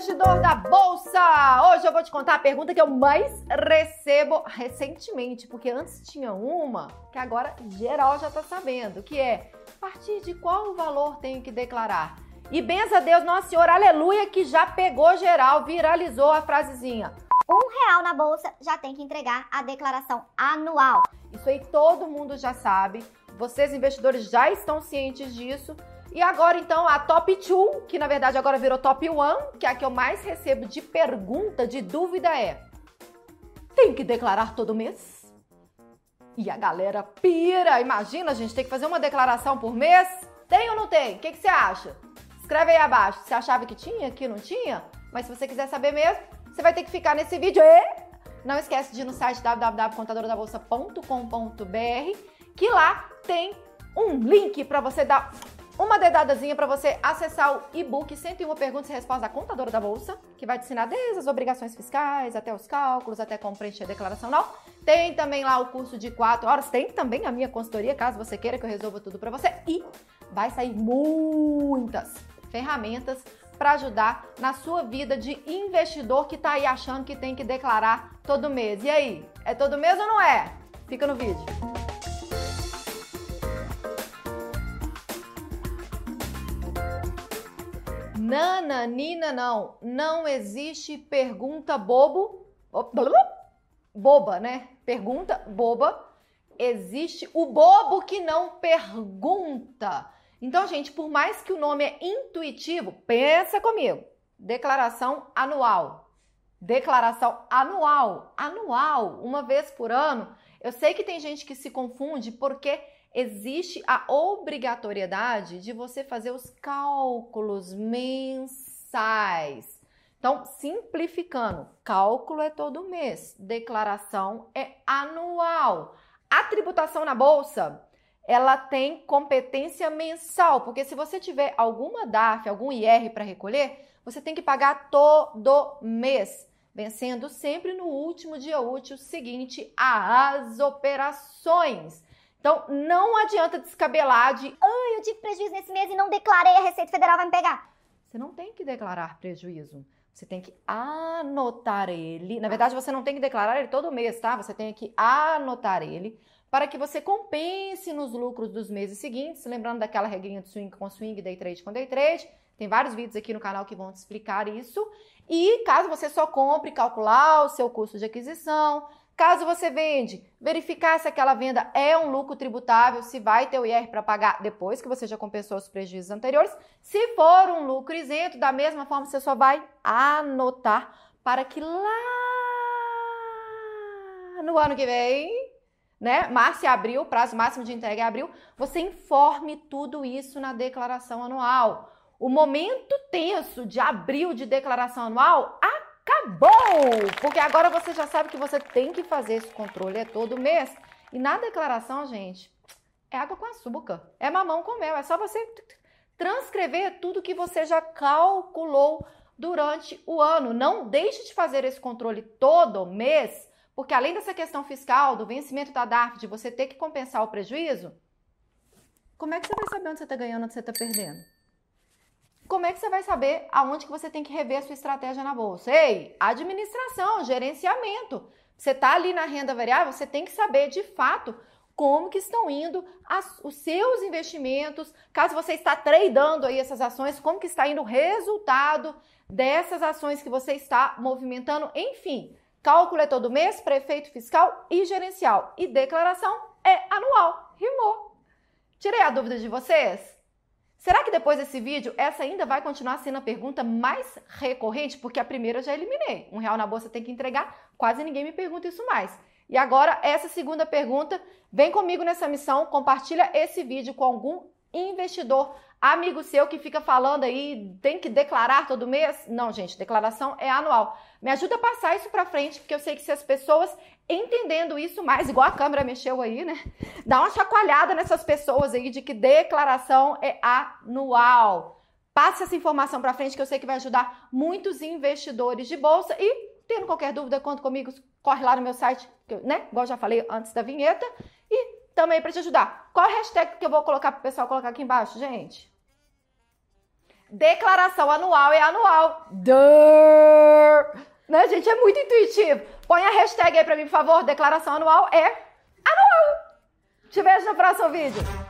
investidor da bolsa! Hoje eu vou te contar a pergunta que eu mais recebo recentemente, porque antes tinha uma que agora geral já tá sabendo, que é a partir de qual valor tenho que declarar? E benza a Deus, Nossa Senhora, aleluia, que já pegou geral, viralizou a frasezinha. Um real na bolsa já tem que entregar a declaração anual. Isso aí todo mundo já sabe, vocês investidores já estão cientes disso. E agora, então, a top 2, que na verdade agora virou top 1, que é a que eu mais recebo de pergunta, de dúvida é: tem que declarar todo mês? E a galera pira. Imagina, a gente tem que fazer uma declaração por mês? Tem ou não tem? O que, que você acha? Escreve aí abaixo. Você achava que tinha, que não tinha? Mas se você quiser saber mesmo, você vai ter que ficar nesse vídeo. E não esquece de ir no site www.contadoradabbolsa.com.br que lá tem um link para você dar uma dedadazinha para você acessar o e-book 101 perguntas e respostas da contadora da bolsa, que vai te ensinar desde as obrigações fiscais até os cálculos, até como preencher a declaração anual. Tem também lá o curso de 4 horas, tem também a minha consultoria, caso você queira que eu resolva tudo para você e vai sair muitas ferramentas para ajudar na sua vida de investidor que está aí achando que tem que declarar todo mês. E aí, é todo mês ou não é? Fica no vídeo. Nana, Nina, não. Não existe pergunta bobo. Boba, né? Pergunta boba. Existe o bobo que não pergunta. Então, gente, por mais que o nome é intuitivo, pensa comigo. Declaração anual. Declaração anual. Anual, uma vez por ano. Eu sei que tem gente que se confunde porque existe a obrigatoriedade de você fazer os cálculos mensais. Então, simplificando, cálculo é todo mês, declaração é anual. A tributação na bolsa, ela tem competência mensal, porque se você tiver alguma DAF, algum IR para recolher, você tem que pagar todo mês, vencendo sempre no último dia útil seguinte às operações. Então, não adianta descabelar de, ai, eu tive prejuízo nesse mês e não declarei, a Receita Federal vai me pegar. Você não tem que declarar prejuízo. Você tem que anotar ele. Na verdade, você não tem que declarar ele todo mês, tá? Você tem que anotar ele para que você compense nos lucros dos meses seguintes. Lembrando daquela regrinha de swing com swing, day trade com day trade. Tem vários vídeos aqui no canal que vão te explicar isso. E caso você só compre, calcular o seu custo de aquisição, Caso você vende, verificar se aquela venda é um lucro tributável, se vai ter o IR para pagar depois que você já compensou os prejuízos anteriores. Se for um lucro isento, da mesma forma você só vai anotar para que lá no ano que vem, né, março e abril, prazo máximo de entrega é abril, você informe tudo isso na declaração anual. O momento tenso de abril de declaração anual acabou! Porque agora você já sabe que você tem que fazer esse controle é todo mês. E na declaração, gente, é água com açúcar, é mamão com mel, é só você transcrever tudo que você já calculou durante o ano. Não deixe de fazer esse controle todo mês, porque além dessa questão fiscal, do vencimento da DARF, de você ter que compensar o prejuízo, como é que você vai saber onde você está ganhando, onde você está perdendo? Como é que você vai saber aonde que você tem que rever a sua estratégia na bolsa? Ei, administração, gerenciamento. Você está ali na renda variável, você tem que saber de fato como que estão indo as, os seus investimentos, caso você está tradando aí essas ações, como que está indo o resultado dessas ações que você está movimentando, enfim. Cálculo é todo mês, prefeito fiscal e gerencial. E declaração é anual. Rimou. Tirei a dúvida de vocês? Será que depois desse vídeo essa ainda vai continuar sendo a pergunta mais recorrente? Porque a primeira eu já eliminei. Um real na bolsa tem que entregar, quase ninguém me pergunta isso mais. E agora, essa segunda pergunta, vem comigo nessa missão, compartilha esse vídeo com algum investidor amigo seu que fica falando aí, tem que declarar todo mês? Não, gente, declaração é anual. Me ajuda a passar isso para frente, porque eu sei que se as pessoas entendendo isso mais, igual a câmera mexeu aí, né? Dá uma chacoalhada nessas pessoas aí de que declaração é anual. Passe essa informação para frente que eu sei que vai ajudar muitos investidores de bolsa e tendo qualquer dúvida, conta comigo, corre lá no meu site, né? Igual já falei antes da vinheta também para te ajudar. Qual a hashtag que eu vou colocar para o pessoal colocar aqui embaixo, gente? declaração anual é anual. Duh. Né, gente? É muito intuitivo. Põe a hashtag aí pra mim, por favor. Declaração anual é anual. Te vejo no próximo vídeo.